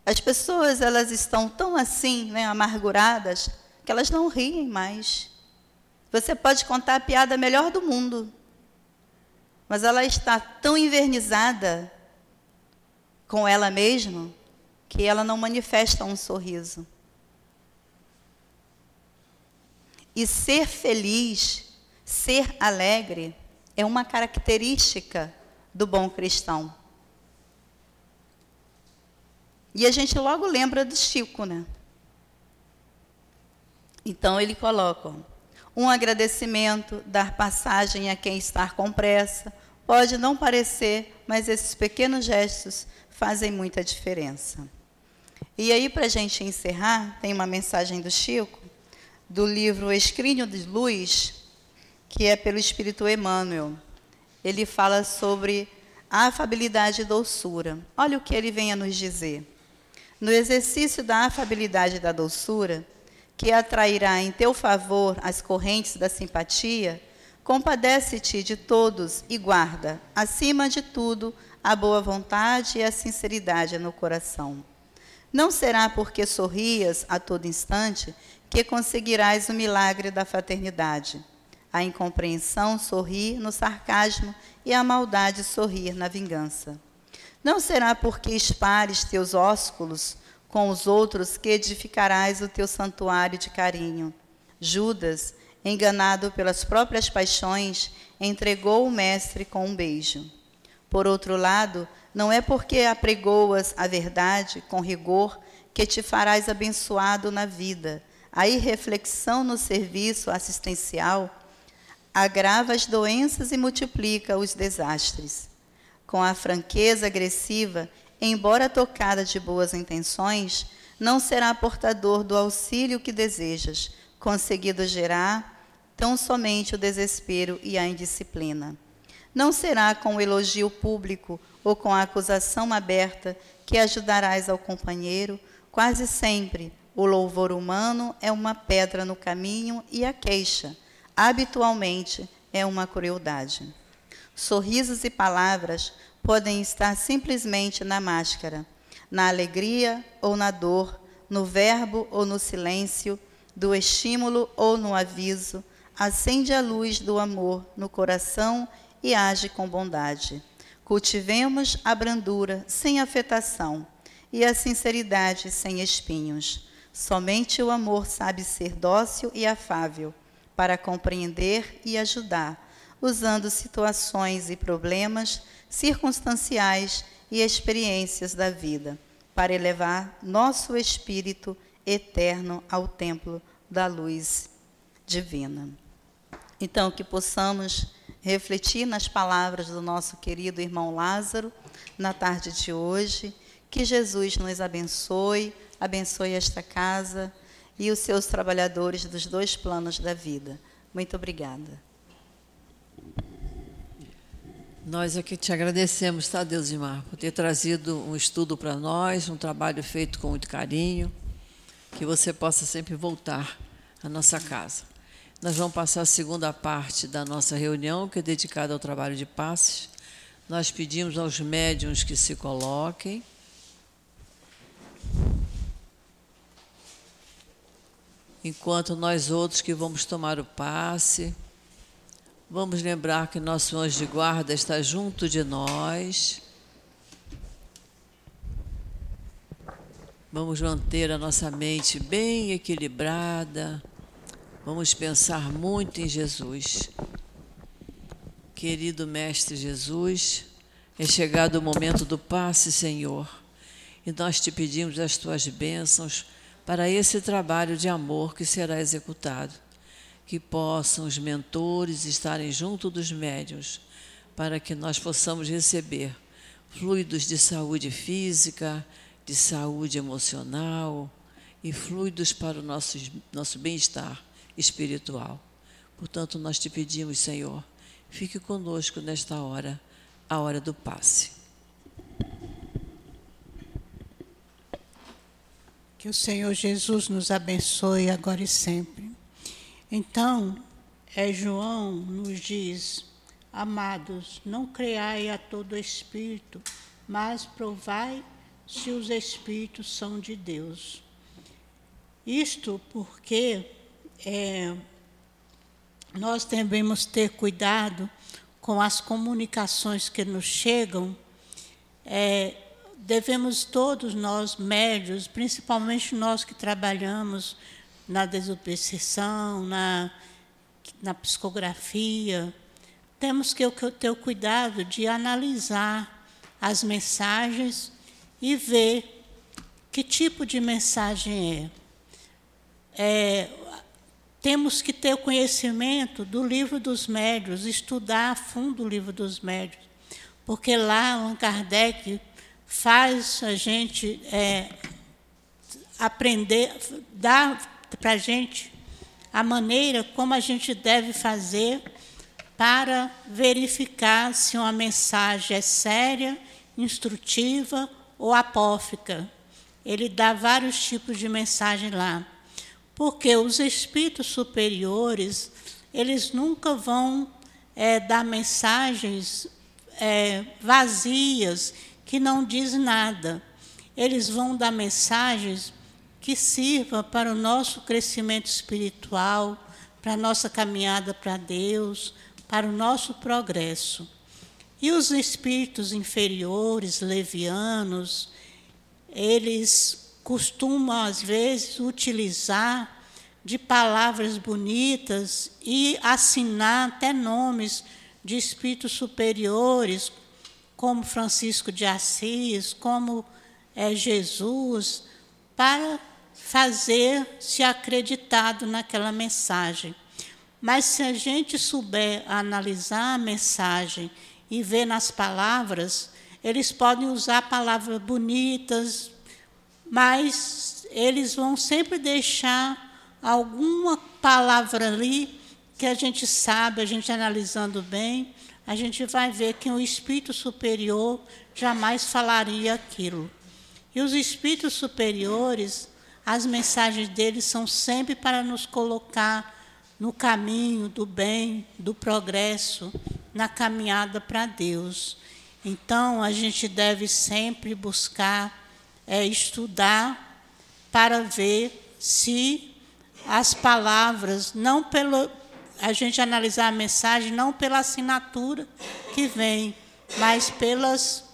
As pessoas elas estão tão assim, né, amarguradas, que elas não riem mais. Você pode contar a piada melhor do mundo, mas ela está tão invernizada com ela mesma que ela não manifesta um sorriso. E ser feliz, ser alegre, é uma característica do bom cristão. E a gente logo lembra do Chico, né? Então ele coloca um agradecimento, dar passagem a quem está com pressa. Pode não parecer, mas esses pequenos gestos fazem muita diferença. E aí, para a gente encerrar, tem uma mensagem do Chico, do livro Escrínio de Luz, que é pelo Espírito Emmanuel. Ele fala sobre a afabilidade e doçura. Olha o que ele vem a nos dizer. No exercício da afabilidade e da doçura, que atrairá em teu favor as correntes da simpatia, compadece-te de todos e guarda, acima de tudo, a boa vontade e a sinceridade no coração. Não será porque sorrias a todo instante que conseguirás o milagre da fraternidade. A incompreensão sorrir no sarcasmo e a maldade sorrir na vingança. Não será porque espares teus ósculos com os outros que edificarás o teu santuário de carinho. Judas, enganado pelas próprias paixões, entregou o Mestre com um beijo. Por outro lado, não é porque apregoas a verdade com rigor que te farás abençoado na vida. A irreflexão no serviço assistencial agrava as doenças e multiplica os desastres. Com a franqueza agressiva embora tocada de boas intenções, não será portador do auxílio que desejas, conseguido gerar tão somente o desespero e a indisciplina. Não será com o elogio público ou com a acusação aberta que ajudarás ao companheiro, quase sempre o louvor humano é uma pedra no caminho e a queixa, habitualmente, é uma crueldade. Sorrisos e palavras podem estar simplesmente na máscara, na alegria ou na dor, no verbo ou no silêncio, do estímulo ou no aviso, acende a luz do amor no coração e age com bondade. Cultivemos a brandura sem afetação e a sinceridade sem espinhos. Somente o amor sabe ser dócil e afável para compreender e ajudar, usando situações e problemas circunstanciais e experiências da vida, para elevar nosso espírito eterno ao templo da luz divina. Então, que possamos refletir nas palavras do nosso querido irmão Lázaro na tarde de hoje. Que Jesus nos abençoe, abençoe esta casa e os seus trabalhadores dos dois planos da vida. Muito obrigada. Nós aqui te agradecemos, tá, Deus Mar, por ter trazido um estudo para nós, um trabalho feito com muito carinho, que você possa sempre voltar à nossa casa. Nós vamos passar a segunda parte da nossa reunião, que é dedicada ao trabalho de passes. Nós pedimos aos médiums que se coloquem. Enquanto nós outros que vamos tomar o passe. Vamos lembrar que nosso anjo de guarda está junto de nós. Vamos manter a nossa mente bem equilibrada. Vamos pensar muito em Jesus. Querido Mestre Jesus, é chegado o momento do passe, Senhor, e nós te pedimos as tuas bênçãos para esse trabalho de amor que será executado que possam os mentores estarem junto dos médios, para que nós possamos receber fluidos de saúde física, de saúde emocional e fluidos para o nosso, nosso bem-estar espiritual. Portanto, nós te pedimos, Senhor, fique conosco nesta hora, a hora do passe. Que o Senhor Jesus nos abençoe agora e sempre. Então, é, João nos diz: Amados, não creai a todo espírito, mas provai se os espíritos são de Deus. Isto porque é, nós devemos ter cuidado com as comunicações que nos chegam. É, devemos todos nós, médios, principalmente nós que trabalhamos na desobsessão, na, na psicografia, temos que ter o cuidado de analisar as mensagens e ver que tipo de mensagem é. é temos que ter o conhecimento do livro dos médios, estudar a fundo o livro dos médios, porque lá Allan Kardec faz a gente é, aprender, dá para a gente a maneira como a gente deve fazer para verificar se uma mensagem é séria, instrutiva ou apófica. Ele dá vários tipos de mensagem lá. Porque os espíritos superiores, eles nunca vão é, dar mensagens é, vazias, que não diz nada. Eles vão dar mensagens que sirvam para o nosso crescimento espiritual, para a nossa caminhada para Deus, para o nosso progresso. E os espíritos inferiores, levianos, eles costumam, às vezes, utilizar de palavras bonitas e assinar até nomes de espíritos superiores, como Francisco de Assis, como é, Jesus, para fazer se acreditado naquela mensagem. Mas se a gente souber analisar a mensagem e ver nas palavras, eles podem usar palavras bonitas, mas eles vão sempre deixar alguma palavra ali que a gente sabe, a gente analisando bem, a gente vai ver que um espírito superior jamais falaria aquilo. E os espíritos superiores, as mensagens deles são sempre para nos colocar no caminho do bem, do progresso, na caminhada para Deus. Então, a gente deve sempre buscar é, estudar para ver se as palavras, não pelo, a gente analisar a mensagem não pela assinatura que vem, mas pelas,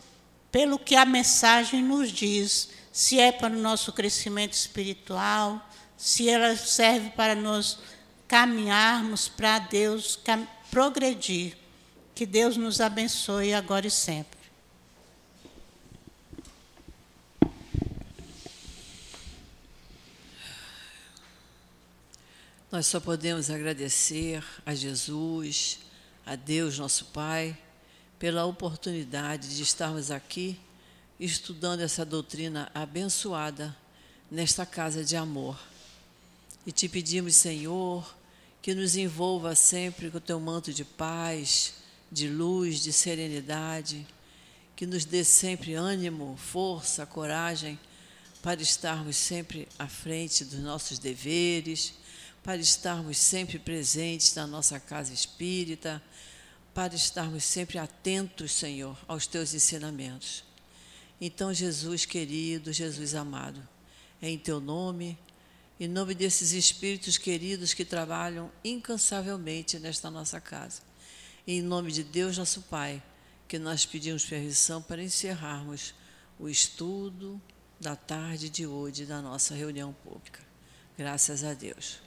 pelo que a mensagem nos diz. Se é para o nosso crescimento espiritual, se ela serve para nós caminharmos para Deus, progredir. Que Deus nos abençoe agora e sempre. Nós só podemos agradecer a Jesus, a Deus, nosso Pai, pela oportunidade de estarmos aqui estudando essa doutrina abençoada nesta casa de amor. E te pedimos, Senhor, que nos envolva sempre com o teu manto de paz, de luz, de serenidade, que nos dê sempre ânimo, força, coragem para estarmos sempre à frente dos nossos deveres para estarmos sempre presentes na nossa casa espírita, para estarmos sempre atentos, Senhor, aos teus ensinamentos. Então, Jesus querido, Jesus amado, é em teu nome, em nome desses espíritos queridos que trabalham incansavelmente nesta nossa casa, e em nome de Deus, nosso Pai, que nós pedimos permissão para encerrarmos o estudo da tarde de hoje da nossa reunião pública. Graças a Deus.